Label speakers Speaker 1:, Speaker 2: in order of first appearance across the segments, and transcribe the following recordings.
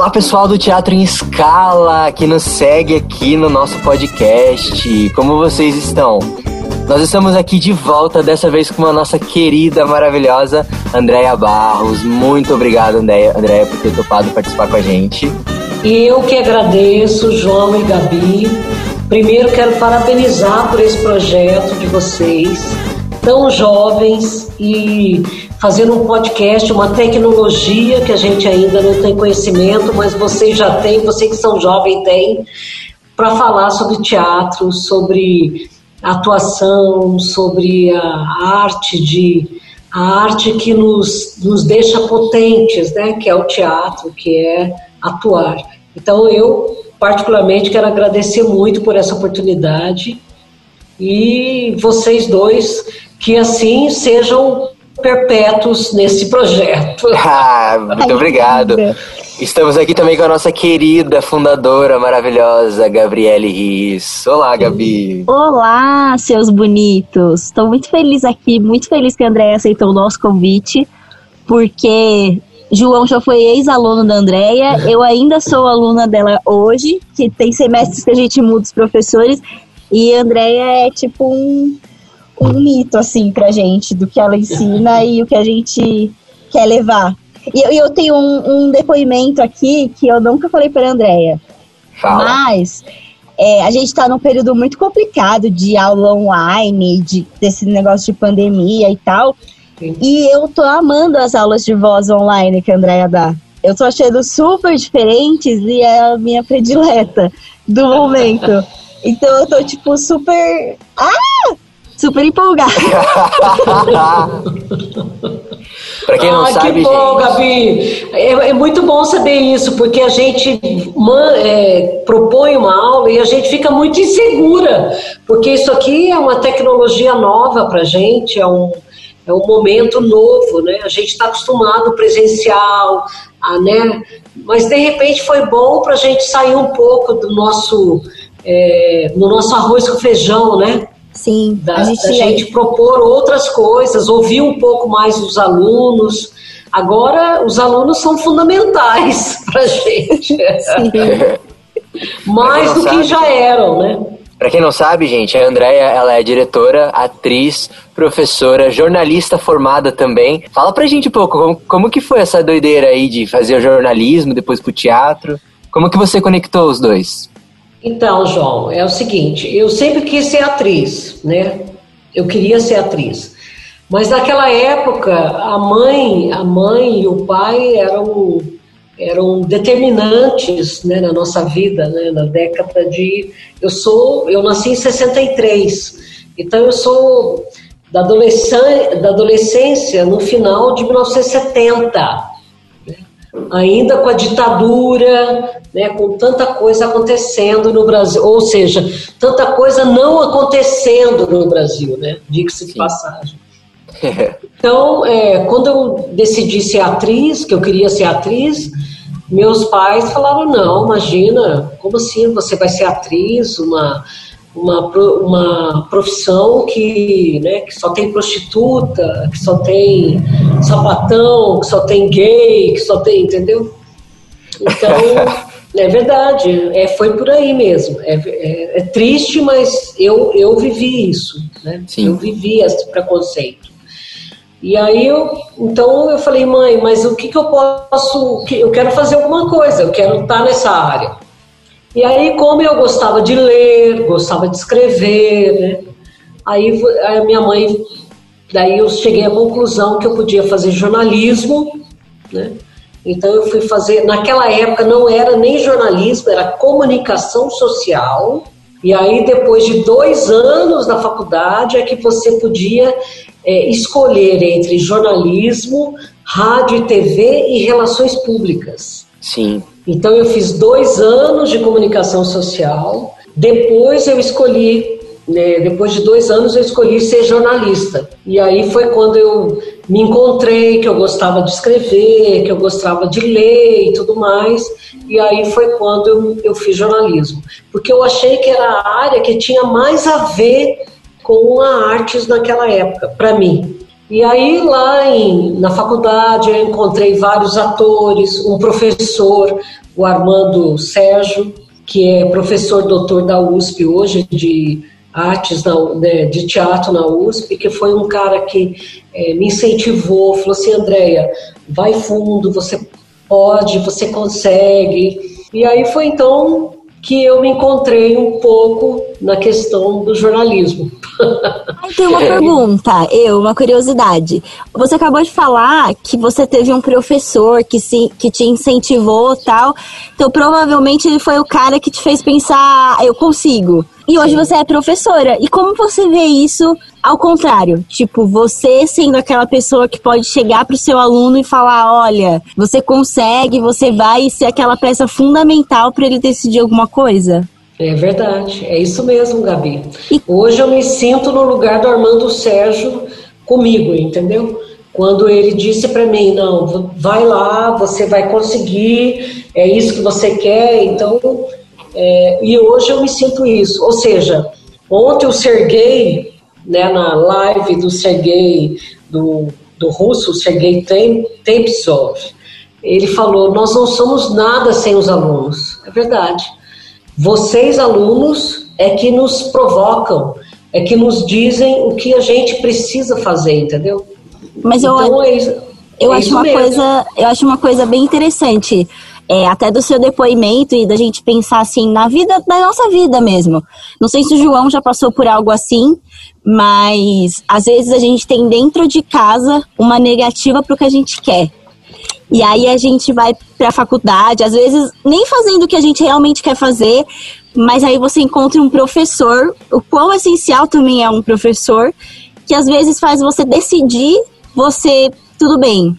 Speaker 1: Olá pessoal do Teatro em Escala, que nos segue aqui no nosso podcast. Como vocês estão? Nós estamos aqui de volta, dessa vez com a nossa querida, maravilhosa Andréia Barros. Muito obrigado, Andréia, por ter topado participar com a gente.
Speaker 2: Eu que agradeço, João e Gabi. Primeiro quero parabenizar por esse projeto de vocês, tão jovens e fazendo um podcast, uma tecnologia que a gente ainda não tem conhecimento, mas vocês já têm, vocês que são jovens têm, para falar sobre teatro, sobre atuação, sobre a arte de a arte que nos, nos deixa potentes, né, que é o teatro, que é atuar. Então eu particularmente quero agradecer muito por essa oportunidade e vocês dois que assim sejam perpétuos nesse projeto.
Speaker 1: Ah, muito obrigado. Estamos aqui também com a nossa querida fundadora maravilhosa, Gabriele Riz. Olá, Gabi.
Speaker 3: Olá, seus bonitos. Estou muito feliz aqui, muito feliz que a Andréia aceitou o nosso convite, porque João já foi ex-aluno da Andréia, eu ainda sou aluna dela hoje, que tem semestres que a gente muda os professores, e a Andréia é tipo um um mito, assim, pra gente, do que ela ensina e o que a gente quer levar. E eu, eu tenho um, um, depoimento aqui que eu nunca falei pra Andréia.
Speaker 1: Fala.
Speaker 3: Mas é, a gente está num período muito complicado de aula online, de, desse negócio de pandemia e tal. Sim. E eu tô amando as aulas de voz online que a Andréia dá. Eu tô achando super diferentes e é a minha predileta do momento. Então eu tô, tipo, super. Ah! Super empolgada.
Speaker 1: Para quem não ah, sabe,
Speaker 2: que bom, gente... Gabi. É, é, muito bom saber isso, porque a gente man, é, propõe uma aula e a gente fica muito insegura, porque isso aqui é uma tecnologia nova para a gente, é um, é um momento novo, né? A gente está acostumado presencial, a, né? Mas de repente foi bom para a gente sair um pouco do nosso, é, no nosso arroz com feijão, né?
Speaker 3: Sim,
Speaker 2: da, a gente, da gente propor outras coisas, ouvir um pouco mais os alunos. Agora, os alunos são fundamentais para a gente. mais do sabe, que já eram, né?
Speaker 1: Para quem não sabe, gente, a Andrea ela é diretora, atriz, professora, jornalista formada também. Fala pra gente um pouco, como, como que foi essa doideira aí de fazer o jornalismo, depois pro teatro? Como que você conectou os dois?
Speaker 2: Então, João, é o seguinte, eu sempre quis ser atriz, né? Eu queria ser atriz. Mas naquela época, a mãe, a mãe e o pai eram eram determinantes, né, na nossa vida, né, na década de eu sou, eu nasci em 63. Então eu sou da adolescência, da adolescência no final de 1970 ainda com a ditadura, né, com tanta coisa acontecendo no Brasil, ou seja, tanta coisa não acontecendo no Brasil, né, diga-se de passagem. Então, é, quando eu decidi ser atriz, que eu queria ser atriz, meus pais falaram: não, imagina, como assim você vai ser atriz, uma uma, uma profissão que, né, que só tem prostituta, que só tem sapatão, que só tem gay, que só tem, entendeu? Então, é verdade, é, foi por aí mesmo. É, é, é, triste, mas eu, eu vivi isso, né?
Speaker 1: Sim.
Speaker 2: Eu vivi esse preconceito. E aí eu, então eu falei, mãe, mas o que, que eu posso, eu quero fazer alguma coisa, eu quero estar nessa área. E aí, como eu gostava de ler, gostava de escrever, né? Aí a minha mãe, daí eu cheguei à conclusão que eu podia fazer jornalismo, né? Então eu fui fazer, naquela época não era nem jornalismo, era comunicação social. E aí depois de dois anos na faculdade é que você podia é, escolher entre jornalismo, rádio e TV e relações públicas.
Speaker 1: Sim.
Speaker 2: Então eu fiz dois anos de comunicação social. Depois eu escolhi, né, depois de dois anos eu escolhi ser jornalista. E aí foi quando eu me encontrei, que eu gostava de escrever, que eu gostava de ler e tudo mais. E aí foi quando eu, eu fiz jornalismo, porque eu achei que era a área que tinha mais a ver com a artes naquela época, para mim. E aí lá em, na faculdade eu encontrei vários atores, um professor, o Armando Sérgio, que é professor doutor da USP hoje de artes na, né, de teatro na USP, que foi um cara que é, me incentivou, falou assim, Andréia, vai fundo, você pode, você consegue. E aí foi então que eu me encontrei um pouco na questão do jornalismo.
Speaker 3: Aí tem uma pergunta, eu, uma curiosidade. Você acabou de falar que você teve um professor que, se, que te incentivou tal. Então provavelmente ele foi o cara que te fez pensar, ah, eu consigo. E hoje Sim. você é professora. E como você vê isso ao contrário? Tipo, você sendo aquela pessoa que pode chegar pro seu aluno e falar: olha, você consegue, você vai ser aquela peça fundamental para ele decidir alguma coisa?
Speaker 2: É verdade, é isso mesmo, Gabi. E... Hoje eu me sinto no lugar do Armando Sérgio comigo, entendeu? Quando ele disse para mim: não, vai lá, você vai conseguir, é isso que você quer, então é, e hoje eu me sinto isso. Ou seja, ontem o Sergei, né, na live do Sergei, do, do russo, Sergei Tempsov, ele falou: Nós não somos nada sem os alunos. É verdade. Vocês, alunos, é que nos provocam, é que nos dizem o que a gente precisa fazer, entendeu?
Speaker 3: Mas eu, então, é, eu, é acho uma coisa, eu acho uma coisa bem interessante é, até do seu depoimento e da gente pensar assim na vida, na nossa vida mesmo. Não sei se o João já passou por algo assim, mas às vezes a gente tem dentro de casa uma negativa para o que a gente quer. E aí a gente vai para a faculdade, às vezes nem fazendo o que a gente realmente quer fazer, mas aí você encontra um professor, o quão essencial também é um professor, que às vezes faz você decidir, você, tudo bem,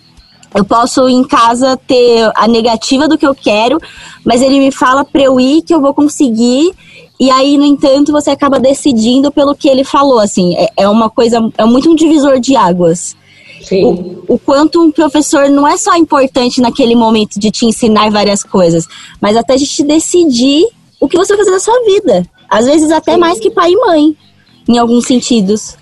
Speaker 3: eu posso em casa ter a negativa do que eu quero, mas ele me fala para eu ir que eu vou conseguir. E aí, no entanto, você acaba decidindo pelo que ele falou. Assim, é, é uma coisa, é muito um divisor de águas.
Speaker 2: Sim.
Speaker 3: O, o quanto um professor não é só importante naquele momento de te ensinar várias coisas, mas até de te decidir o que você vai fazer na sua vida. Às vezes até Sim. mais que pai e mãe, em alguns sentidos.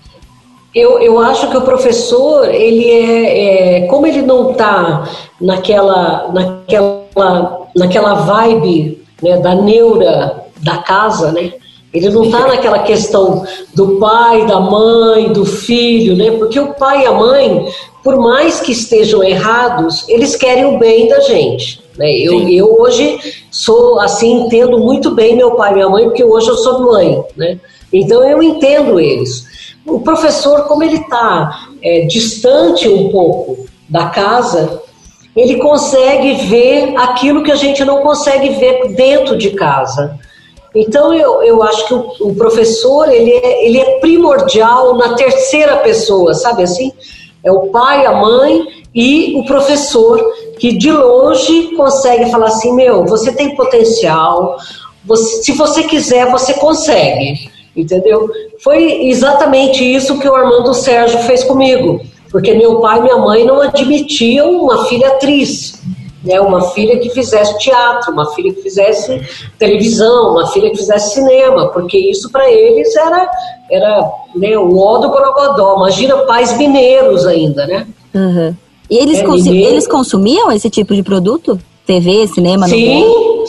Speaker 2: Eu, eu acho que o professor, ele é, é como ele não está naquela, naquela, naquela vibe né, da neura da casa, né? Ele não está naquela questão do pai, da mãe, do filho, né? Porque o pai e a mãe, por mais que estejam errados, eles querem o bem da gente. Né? Eu, eu hoje sou assim, entendo muito bem meu pai e minha mãe, porque hoje eu sou mãe, né? Então eu entendo eles. O professor, como ele está é, distante um pouco da casa, ele consegue ver aquilo que a gente não consegue ver dentro de casa. Então eu, eu acho que o, o professor ele é, ele é primordial na terceira pessoa, sabe assim? É o pai, a mãe e o professor que de longe consegue falar assim, meu, você tem potencial, você, se você quiser, você consegue entendeu? Foi exatamente isso que o Armando Sérgio fez comigo, porque meu pai e minha mãe não admitiam uma filha atriz, né? Uma filha que fizesse teatro, uma filha que fizesse televisão, uma filha que fizesse cinema, porque isso para eles era era né, o ó do Gorogodó. Imagina pais mineiros ainda, né?
Speaker 3: Uhum. E eles, é, eles consumiam esse tipo de produto? TV, cinema,
Speaker 2: Sim?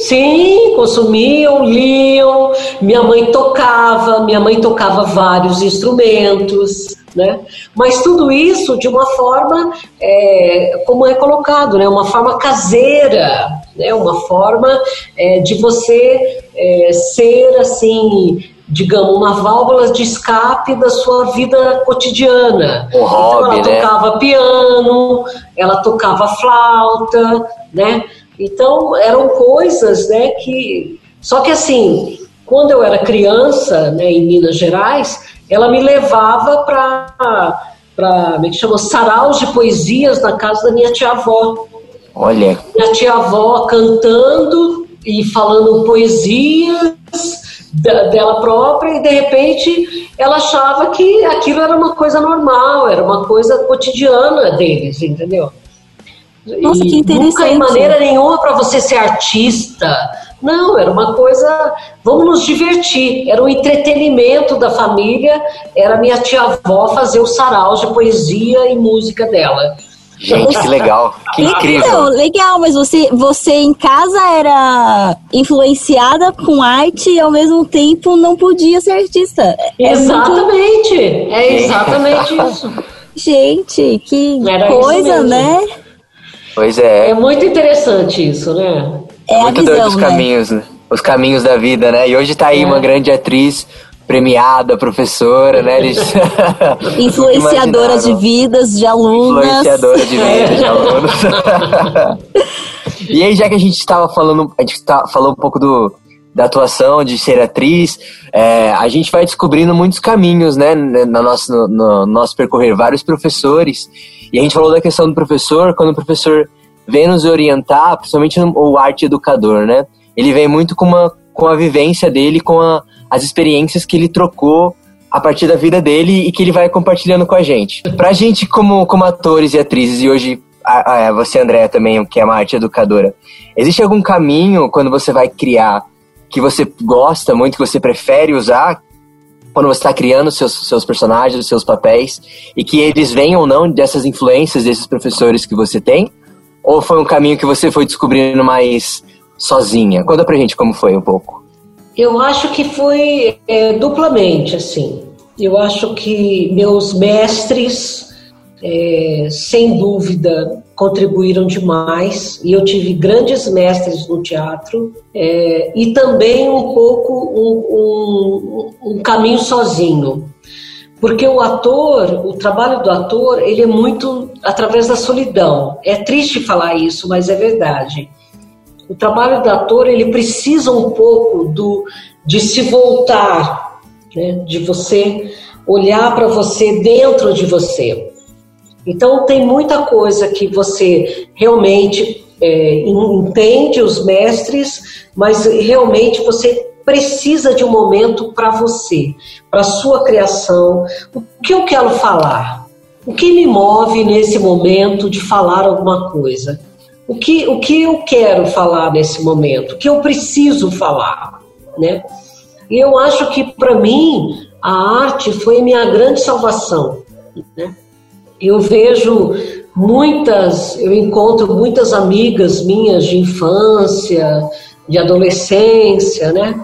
Speaker 2: Sim, consumiam, liam. Minha mãe tocava, minha mãe tocava vários instrumentos, né? Mas tudo isso de uma forma, é, como é colocado, né? Uma forma caseira, né? Uma forma é, de você é, ser assim digamos, uma válvula de escape da sua vida cotidiana.
Speaker 1: O então
Speaker 2: ela
Speaker 1: né?
Speaker 2: tocava piano, ela tocava flauta, né? Então, eram coisas, né, que... Só que assim, quando eu era criança, né, em Minas Gerais, ela me levava para para me é chamou saraus de poesias na casa da minha tia-avó.
Speaker 1: Olha.
Speaker 2: Minha tia-avó cantando e falando poesias dela própria e de repente ela achava que aquilo era uma coisa normal, era uma coisa cotidiana deles, entendeu?
Speaker 3: Nossa, que interessante.
Speaker 2: Nunca em maneira nenhuma para você ser artista. Não, era uma coisa, vamos nos divertir. Era um entretenimento da família. Era minha tia-avó fazer o sarau de poesia e música dela.
Speaker 1: Gente, que legal, que incrível. Então,
Speaker 3: legal, mas você, você em casa era influenciada com arte e ao mesmo tempo não podia ser artista.
Speaker 2: É exatamente, muito... é exatamente isso.
Speaker 3: Gente, que era coisa, né?
Speaker 1: Pois é.
Speaker 2: É muito interessante isso, né?
Speaker 3: É
Speaker 1: muito
Speaker 3: a visão,
Speaker 1: doido os
Speaker 3: né?
Speaker 1: caminhos, né? os caminhos da vida, né? E hoje tá aí é. uma grande atriz premiada, professora, né? Eles...
Speaker 3: Influenciadora de vidas, de alunas.
Speaker 1: Influenciadora de vidas, de alunos. e aí, já que a gente estava falando, a gente tá, falou um pouco do, da atuação, de ser atriz, é, a gente vai descobrindo muitos caminhos, né, no nosso, no, no, nosso percorrer, vários professores, e a gente falou da questão do professor, quando o professor vem nos orientar, principalmente o arte educador, né, ele vem muito com, uma, com a vivência dele, com a, as experiências que ele trocou a partir da vida dele e que ele vai compartilhando com a gente. Pra gente, como, como atores e atrizes, e hoje você, Andréa, também, que é uma arte educadora, existe algum caminho quando você vai criar que você gosta muito, que você prefere usar quando você está criando seus, seus personagens, seus papéis, e que eles venham ou não dessas influências desses professores que você tem? Ou foi um caminho que você foi descobrindo mais sozinha? Conta pra gente como foi um pouco.
Speaker 2: Eu acho que foi é, duplamente, assim. Eu acho que meus mestres, é, sem dúvida, contribuíram demais e eu tive grandes mestres no teatro é, e também um pouco um, um, um, caminho sozinho. Porque o ator, o trabalho do ator, ele é muito através da solidão. É triste falar isso, mas é verdade o trabalho do ator ele precisa um pouco do de se voltar, né? de você olhar para você dentro de você. Então tem muita coisa que você realmente é, entende os mestres, mas realmente você precisa de um momento para você, para sua criação. O que eu quero falar? O que me move nesse momento de falar alguma coisa? o que, o que eu quero falar nesse momento, o que eu preciso falar, né? E eu acho que para mim a arte foi minha grande salvação, né? Eu vejo muitas, eu encontro muitas amigas minhas de infância, de adolescência, né?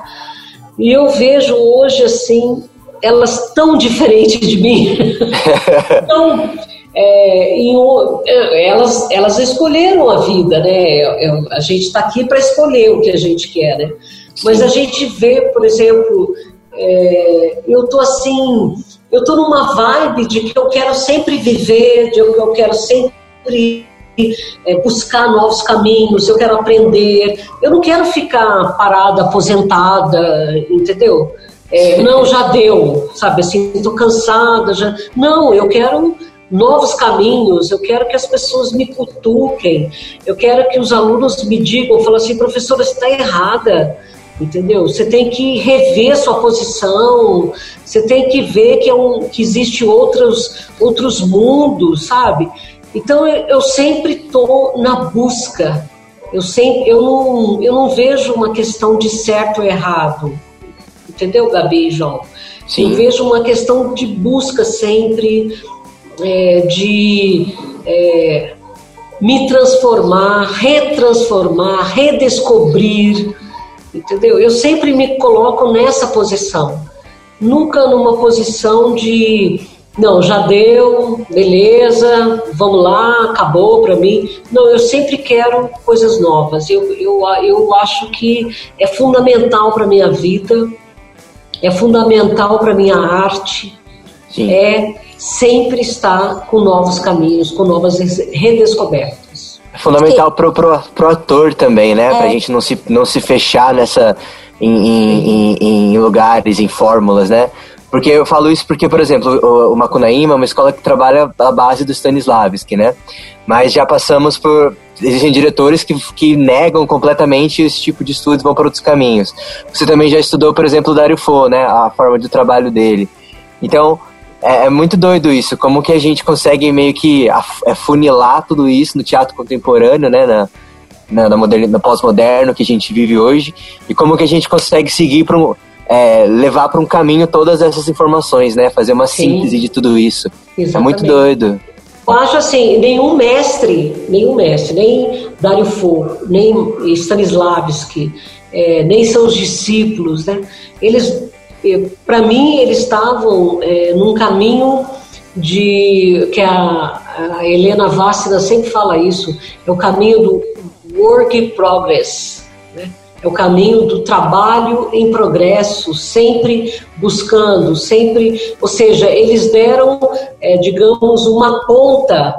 Speaker 2: E eu vejo hoje assim elas tão diferentes de mim, tão é, em, é, elas, elas escolheram a vida, né? A gente está aqui para escolher o que a gente quer, né? Mas a gente vê, por exemplo, é, eu tô assim, eu tô numa vibe de que eu quero sempre viver, de que eu quero sempre é, buscar novos caminhos, eu quero aprender, eu não quero ficar parada, aposentada, entendeu? É, não, já deu, sabe assim, estou cansada, já. Não, eu quero novos caminhos, eu quero que as pessoas me cutuquem, eu quero que os alunos me digam, falam assim, professora, você está errada, entendeu? Você tem que rever sua posição, você tem que ver que, é um, que existe outros, outros mundos, sabe? Então eu, eu sempre estou na busca, eu, sempre, eu, não, eu não vejo uma questão de certo ou errado, entendeu, Gabi e João? Sim. Eu vejo uma questão de busca sempre, é, de é, me transformar, retransformar, redescobrir, entendeu? Eu sempre me coloco nessa posição, nunca numa posição de não, já deu, beleza, vamos lá, acabou para mim. Não, eu sempre quero coisas novas. Eu, eu, eu acho que é fundamental para minha vida, é fundamental para minha arte, Sim. é sempre está com novos caminhos, com novas redescobertas.
Speaker 1: É fundamental pro, pro, pro ator também, né? É. Pra gente não se, não se fechar nessa. Em, em, em, em lugares, em fórmulas, né? Porque eu falo isso porque, por exemplo, o, o Macunaíma é uma escola que trabalha a base do Stanislavski, né? Mas já passamos por. Existem diretores que, que negam completamente esse tipo de estudos vão para outros caminhos. Você também já estudou, por exemplo, o Dario Fo, né? A forma de trabalho dele. Então, é, é, muito doido isso, como que a gente consegue meio que afunilar tudo isso no teatro contemporâneo, né, na, na, na, na pós-moderno que a gente vive hoje, e como que a gente consegue seguir para um, é, levar para um caminho todas essas informações, né, fazer uma Sim. síntese de tudo isso. Exatamente. É muito doido.
Speaker 2: Eu acho assim, nenhum mestre, nenhum mestre, nem Dario Fo, nem Stanislavski, é, nem seus discípulos, né? Eles, é, para mim, eles estavam é, num caminho de que a, a Helena Vássida sempre fala isso, é o caminho do work in progress, né? É o caminho do trabalho em progresso, sempre buscando, sempre, ou seja, eles deram, é, digamos, uma ponta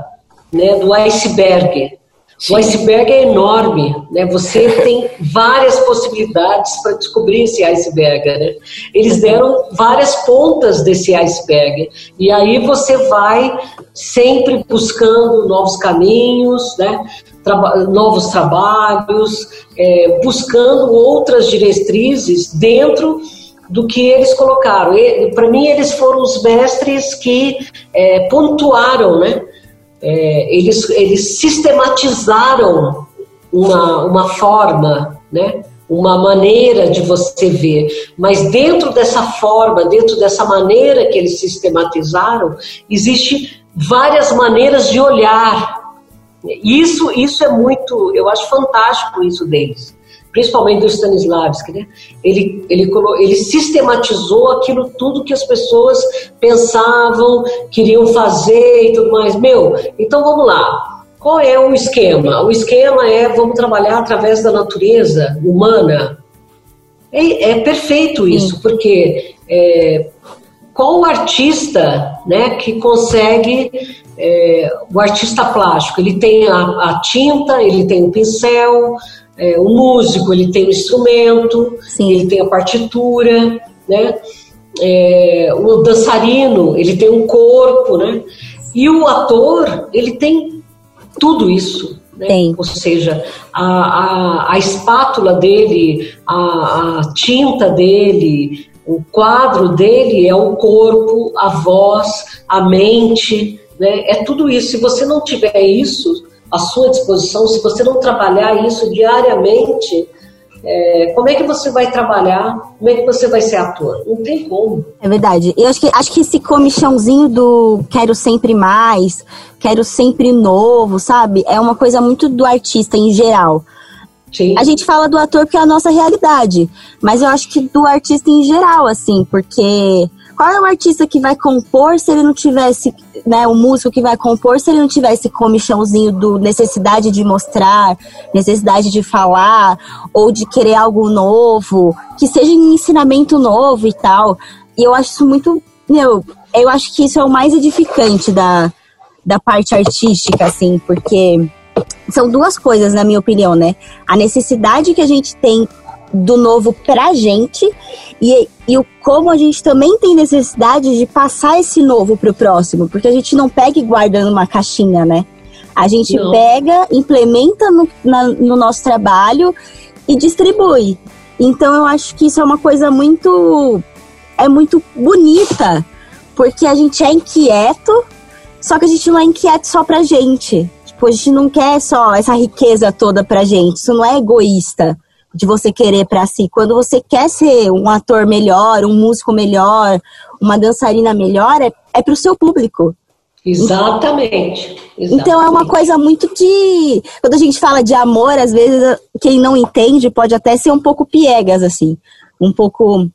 Speaker 2: né, do iceberg. Sim. O iceberg é enorme, né? Você tem várias possibilidades para descobrir esse iceberg, né? Eles deram várias pontas desse iceberg e aí você vai sempre buscando novos caminhos, né? Traba novos trabalhos, é, buscando outras diretrizes dentro do que eles colocaram. Para mim, eles foram os mestres que é, pontuaram, né? É, eles, eles sistematizaram uma, uma forma, né? uma maneira de você ver, mas dentro dessa forma, dentro dessa maneira que eles sistematizaram, existe várias maneiras de olhar. Isso, isso é muito, eu acho fantástico isso deles principalmente do Stanislavski, né? Ele, ele, ele sistematizou aquilo tudo que as pessoas pensavam, queriam fazer e tudo mais. Meu, então vamos lá. Qual é o esquema? O esquema é vamos trabalhar através da natureza humana. É, é perfeito isso, Sim. porque é, qual o artista né, que consegue, é, o artista plástico, ele tem a, a tinta, ele tem o pincel, é, o músico ele tem o instrumento, Sim. ele tem a partitura, né? É, o dançarino ele tem um corpo, né? E o ator ele tem tudo isso, né? Ou seja, a, a, a espátula dele, a, a tinta dele, o quadro dele é o corpo, a voz, a mente, né? É tudo isso. Se você não tiver isso, à sua disposição, se você não trabalhar isso diariamente, é, como é que você vai trabalhar? Como é que você vai ser ator? Não tem como.
Speaker 3: É verdade. Eu acho que, acho que esse comichãozinho do quero sempre mais, quero sempre novo, sabe? É uma coisa muito do artista em geral. Sim. A gente fala do ator porque é a nossa realidade, mas eu acho que do artista em geral, assim, porque qual é o artista que vai compor se ele não tivesse, né, o músico que vai compor se ele não tivesse comichãozinho do necessidade de mostrar, necessidade de falar, ou de querer algo novo, que seja um ensinamento novo e tal. E eu acho isso muito, meu, eu acho que isso é o mais edificante da, da parte artística, assim, porque são duas coisas, na minha opinião, né? A necessidade que a gente tem do novo pra gente e, e o como a gente também tem necessidade de passar esse novo pro próximo, porque a gente não pega e guarda numa caixinha, né? A gente não. pega, implementa no, na, no nosso trabalho e distribui. Então eu acho que isso é uma coisa muito é muito bonita, porque a gente é inquieto, só que a gente não é inquieto só pra gente. Tipo, a gente não quer só essa riqueza toda pra gente, isso não é egoísta de você querer para si. Quando você quer ser um ator melhor, um músico melhor, uma dançarina melhor, é, é para o seu público.
Speaker 2: Exatamente,
Speaker 3: exatamente. Então é uma coisa muito de. Quando a gente fala de amor, às vezes quem não entende pode até ser um pouco piegas, assim. Um pouco.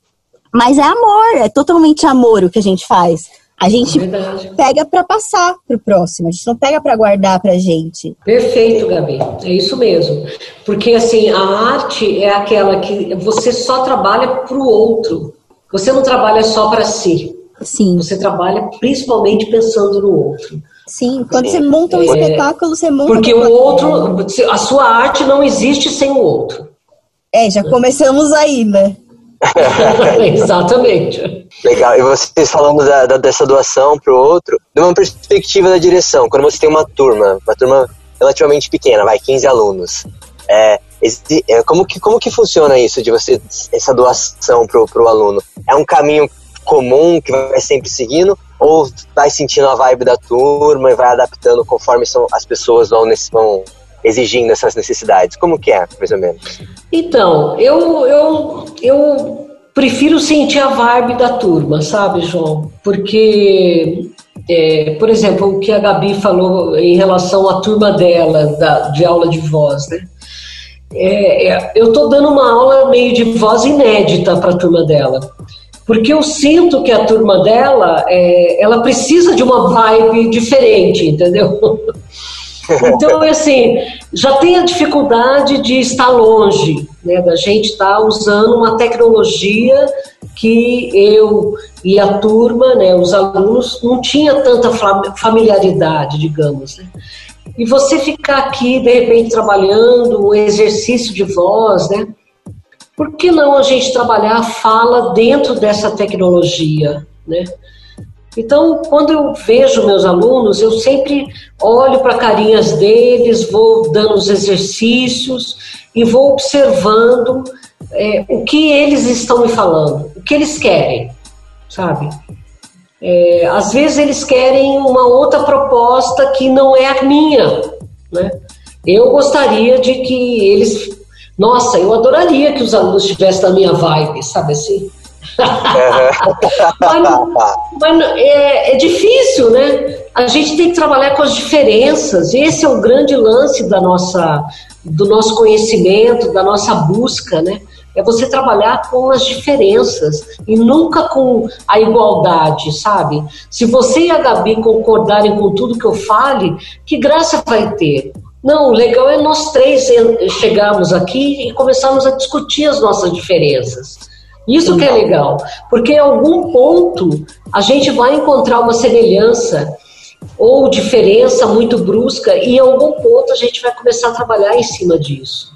Speaker 3: Mas é amor, é totalmente amor o que a gente faz. A gente é pega para passar para o próximo, a gente não pega para guardar para gente.
Speaker 2: Perfeito, Gabi, é isso mesmo. Porque assim, a arte é aquela que você só trabalha para o outro. Você não trabalha só para si.
Speaker 3: Sim.
Speaker 2: Você trabalha principalmente pensando no outro.
Speaker 3: Sim, quando Sim. você monta um é, espetáculo, você monta.
Speaker 2: Porque o outro, a sua arte não existe sem o outro.
Speaker 3: É, já começamos aí, né?
Speaker 2: Exatamente.
Speaker 1: Legal. E vocês falando da, da, dessa doação para o outro, de uma perspectiva da direção, quando você tem uma turma, uma turma relativamente pequena, vai, 15 alunos, é, é, como, que, como que funciona isso de você, essa doação para o aluno? É um caminho comum que vai sempre seguindo ou vai sentindo a vibe da turma e vai adaptando conforme são, as pessoas vão, nesse, vão exigindo essas necessidades? Como que é, mais ou menos?
Speaker 2: Então, eu, eu, eu prefiro sentir a vibe da turma, sabe, João? Porque é, por exemplo, o que a Gabi falou em relação à turma dela, da, de aula de voz, né? É, é, eu estou dando uma aula meio de voz inédita para a turma dela, porque eu sinto que a turma dela, é, ela precisa de uma vibe diferente, entendeu? Então, assim, já tem a dificuldade de estar longe, né, da gente estar tá usando uma tecnologia que eu e a turma, né, os alunos, não tinha tanta familiaridade, digamos. Né? E você ficar aqui, de repente, trabalhando um exercício de voz, né? Por que não a gente trabalhar a fala dentro dessa tecnologia, né? Então, quando eu vejo meus alunos, eu sempre olho para carinhas deles, vou dando os exercícios e vou observando é, o que eles estão me falando, o que eles querem, sabe? É, às vezes eles querem uma outra proposta que não é a minha, né? Eu gostaria de que eles, nossa, eu adoraria que os alunos estivessem na minha vibe, sabe assim? Mas, mas é, é, difícil, né? A gente tem que trabalhar com as diferenças. Esse é o grande lance da nossa, do nosso conhecimento, da nossa busca, né? É você trabalhar com as diferenças e nunca com a igualdade, sabe? Se você e a Gabi concordarem com tudo que eu fale, que graça vai ter? Não, o legal é nós três chegarmos aqui e começarmos a discutir as nossas diferenças. Isso que é legal, porque em algum ponto a gente vai encontrar uma semelhança ou diferença muito brusca e em algum ponto a gente vai começar a trabalhar em cima disso.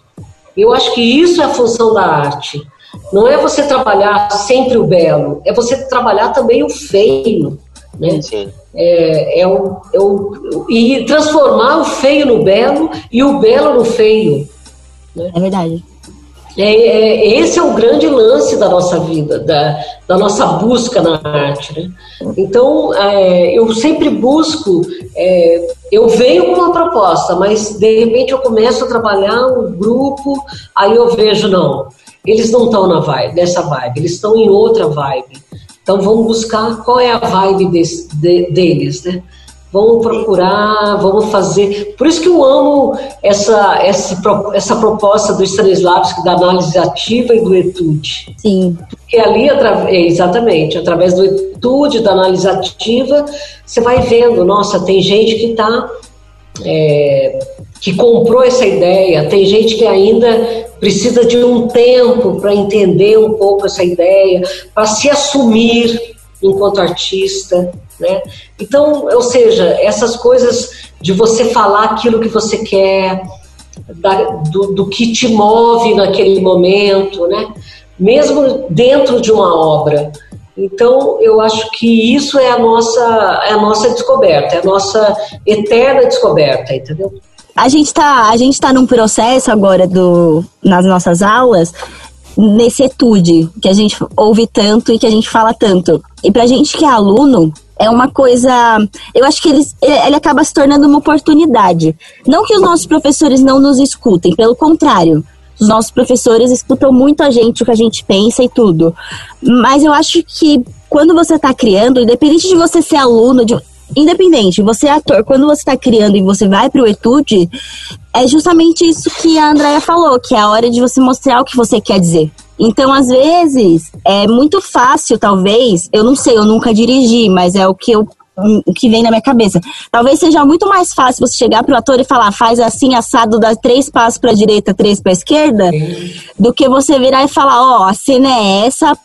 Speaker 2: Eu acho que isso é a função da arte. Não é você trabalhar sempre o belo, é você trabalhar também o feio, né? Sim. É, é, o, é o, e transformar o feio no belo e o belo no feio.
Speaker 3: Né? É verdade.
Speaker 2: É, é, esse é o grande lance da nossa vida, da, da nossa busca na arte. Né? Então, é, eu sempre busco, é, eu venho com uma proposta, mas de repente eu começo a trabalhar um grupo, aí eu vejo, não, eles não estão vibe, nessa vibe, eles estão em outra vibe. Então vamos buscar qual é a vibe desse, de, deles, né? Vamos procurar, vamos fazer. Por isso que eu amo essa, essa, essa proposta do Stanislavski da análise ativa e do etude.
Speaker 3: Sim.
Speaker 2: Porque ali, exatamente, através do etude, da análise ativa, você vai vendo, nossa, tem gente que está. É, que comprou essa ideia, tem gente que ainda precisa de um tempo para entender um pouco essa ideia, para se assumir enquanto artista. Né? Então, ou seja, essas coisas de você falar aquilo que você quer, da, do, do, que te move naquele momento, né? mesmo dentro de uma obra. Então, eu acho que isso é a nossa, é a nossa descoberta, é a nossa eterna descoberta, entendeu?
Speaker 3: A gente está tá num processo agora do, nas nossas aulas etude que a gente ouve tanto e que a gente fala tanto. E pra gente que é aluno, é uma coisa. Eu acho que ele, ele acaba se tornando uma oportunidade. Não que os nossos professores não nos escutem, pelo contrário. Os nossos professores escutam muito a gente, o que a gente pensa e tudo. Mas eu acho que quando você está criando, independente de você ser aluno, de, independente, você é ator, quando você está criando e você vai para o etude, é justamente isso que a Andrea falou, que é a hora de você mostrar o que você quer dizer. Então, às vezes, é muito fácil, talvez, eu não sei, eu nunca dirigi, mas é o que eu o que vem na minha cabeça. Talvez seja muito mais fácil você chegar pro ator e falar, faz assim, assado, dá três passos pra direita, três pra esquerda, do que você virar e falar, ó, oh, a cena é essa,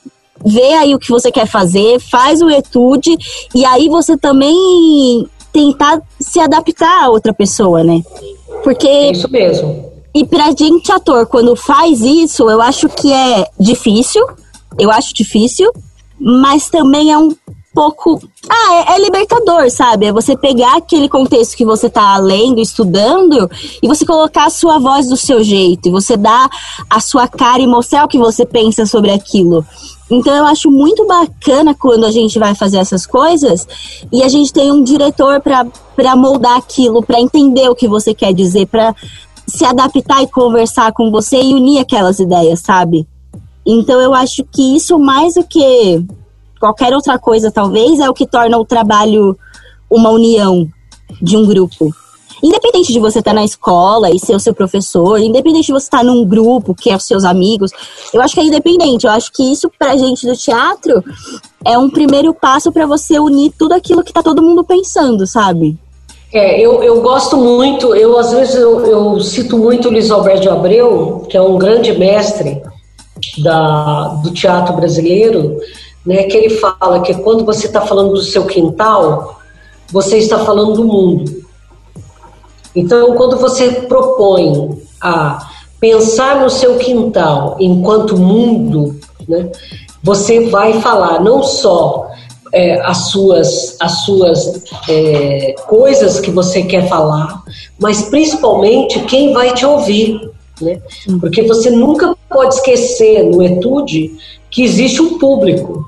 Speaker 3: vê aí o que você quer fazer, faz o etude, e aí você também tentar se adaptar a outra pessoa, né? Porque.
Speaker 2: Isso mesmo.
Speaker 3: E pra gente, ator, quando faz isso, eu acho que é difícil. Eu acho difícil. Mas também é um pouco. Ah, é, é, libertador, sabe? É você pegar aquele contexto que você tá lendo, estudando, e você colocar a sua voz do seu jeito, e você dar a sua cara e mostrar o que você pensa sobre aquilo. Então eu acho muito bacana quando a gente vai fazer essas coisas e a gente tem um diretor para moldar aquilo, para entender o que você quer dizer, para se adaptar e conversar com você e unir aquelas ideias, sabe? Então eu acho que isso mais do que qualquer outra coisa, talvez, é o que torna o trabalho uma união de um grupo. Independente de você estar tá na escola e ser o seu professor, independente de você estar tá num grupo que é os seus amigos, eu acho que é independente. Eu acho que isso pra gente do teatro é um primeiro passo para você unir tudo aquilo que tá todo mundo pensando, sabe?
Speaker 2: É, eu, eu gosto muito, eu às vezes eu, eu cito muito o Luiz Alberto Abreu, que é um grande mestre da, do teatro brasileiro, né, que ele fala que quando você está falando do seu quintal, você está falando do mundo. Então, quando você propõe a pensar no seu quintal enquanto mundo, né, você vai falar não só é, as suas, as suas é, coisas que você quer falar, mas principalmente quem vai te ouvir. Né? Porque você nunca pode esquecer no etude que existe um público.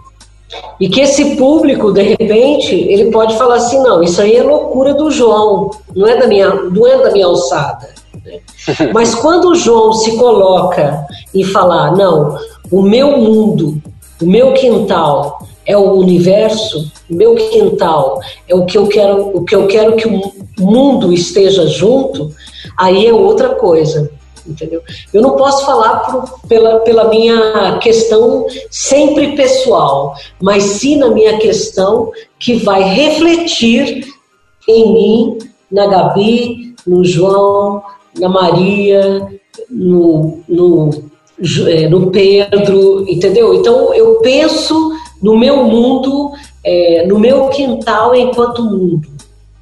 Speaker 2: E que esse público, de repente, ele pode falar assim, não, isso aí é loucura do João, não é da minha, não é da minha alçada. Né? Mas quando o João se coloca e falar, não, o meu mundo, o meu quintal é o universo, o meu quintal é o que eu quero, o que eu quero que o mundo esteja junto, aí é outra coisa entendeu? Eu não posso falar por, pela, pela minha questão sempre pessoal, mas sim na minha questão que vai refletir em mim, na Gabi, no João, na Maria, no, no, é, no Pedro, entendeu? Então eu penso no meu mundo, é, no meu quintal enquanto mundo.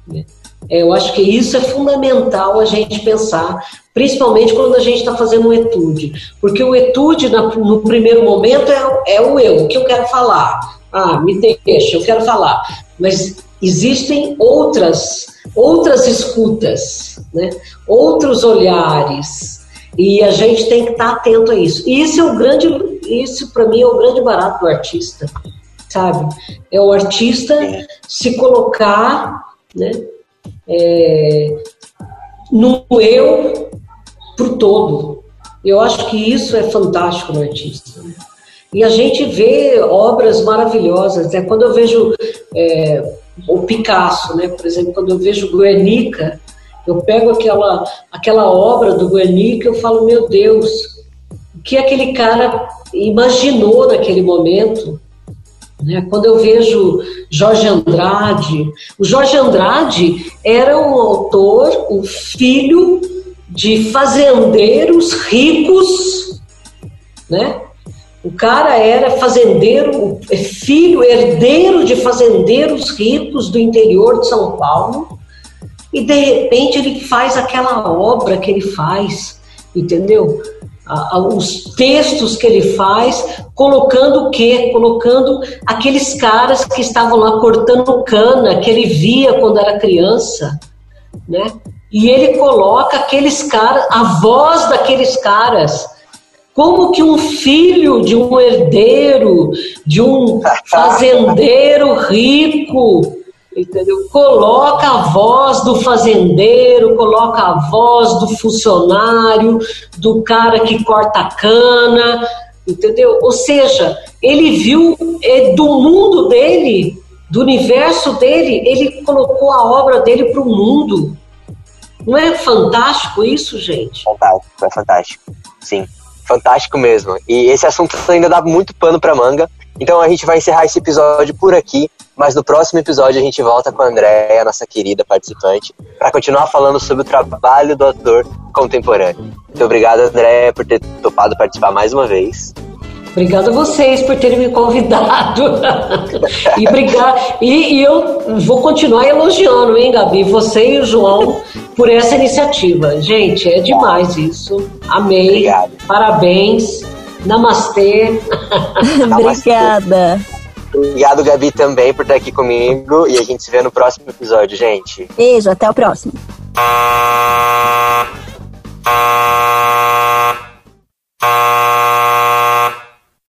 Speaker 2: Né? É, eu acho que isso é fundamental a gente pensar, principalmente quando a gente está fazendo um etude. Porque o etude, no primeiro momento, é, é o eu, o que eu quero falar. Ah, me deixa, eu quero falar. Mas existem outras, outras escutas, né? outros olhares. E a gente tem que estar tá atento a isso. E isso é o grande, isso para mim é o grande barato do artista, sabe? É o artista se colocar, né? É, no eu pro todo. Eu acho que isso é fantástico no artista. E a gente vê obras maravilhosas. Né? Quando eu vejo é, o Picasso, né? por exemplo, quando eu vejo Guernica, eu pego aquela, aquela obra do Guernica e eu falo, meu Deus, o que aquele cara imaginou naquele momento? Né? Quando eu vejo Jorge Andrade, o Jorge Andrade era um autor, um filho de fazendeiros ricos, né? O cara era fazendeiro, filho, herdeiro de fazendeiros ricos do interior de São Paulo, e de repente ele faz aquela obra que ele faz, entendeu? Os textos que ele faz, colocando o quê? Colocando aqueles caras que estavam lá cortando cana, que ele via quando era criança, né? E ele coloca aqueles caras, a voz daqueles caras, como que um filho de um herdeiro, de um fazendeiro rico, entendeu? Coloca a voz do fazendeiro, coloca a voz do funcionário, do cara que corta a cana, entendeu? Ou seja, ele viu é, do mundo dele, do universo dele, ele colocou a obra dele para o mundo. Não é fantástico isso, gente?
Speaker 1: Fantástico, é fantástico. Sim, fantástico mesmo. E esse assunto ainda dá muito pano para manga. Então a gente vai encerrar esse episódio por aqui, mas no próximo episódio a gente volta com a Andréia, nossa querida participante, para continuar falando sobre o trabalho do ator contemporâneo. Muito obrigado, Andréia, por ter topado participar mais uma vez.
Speaker 2: Obrigada a vocês por terem me convidado. e, brigar, e, e, eu vou continuar elogiando, hein, Gabi? Você e o João por essa iniciativa. Gente, é demais isso. Amei. Obrigado. Parabéns. Namastê.
Speaker 3: Obrigada.
Speaker 1: Obrigado, Gabi, também por estar aqui comigo. E a gente se vê no próximo episódio, gente.
Speaker 3: Beijo, até o próximo.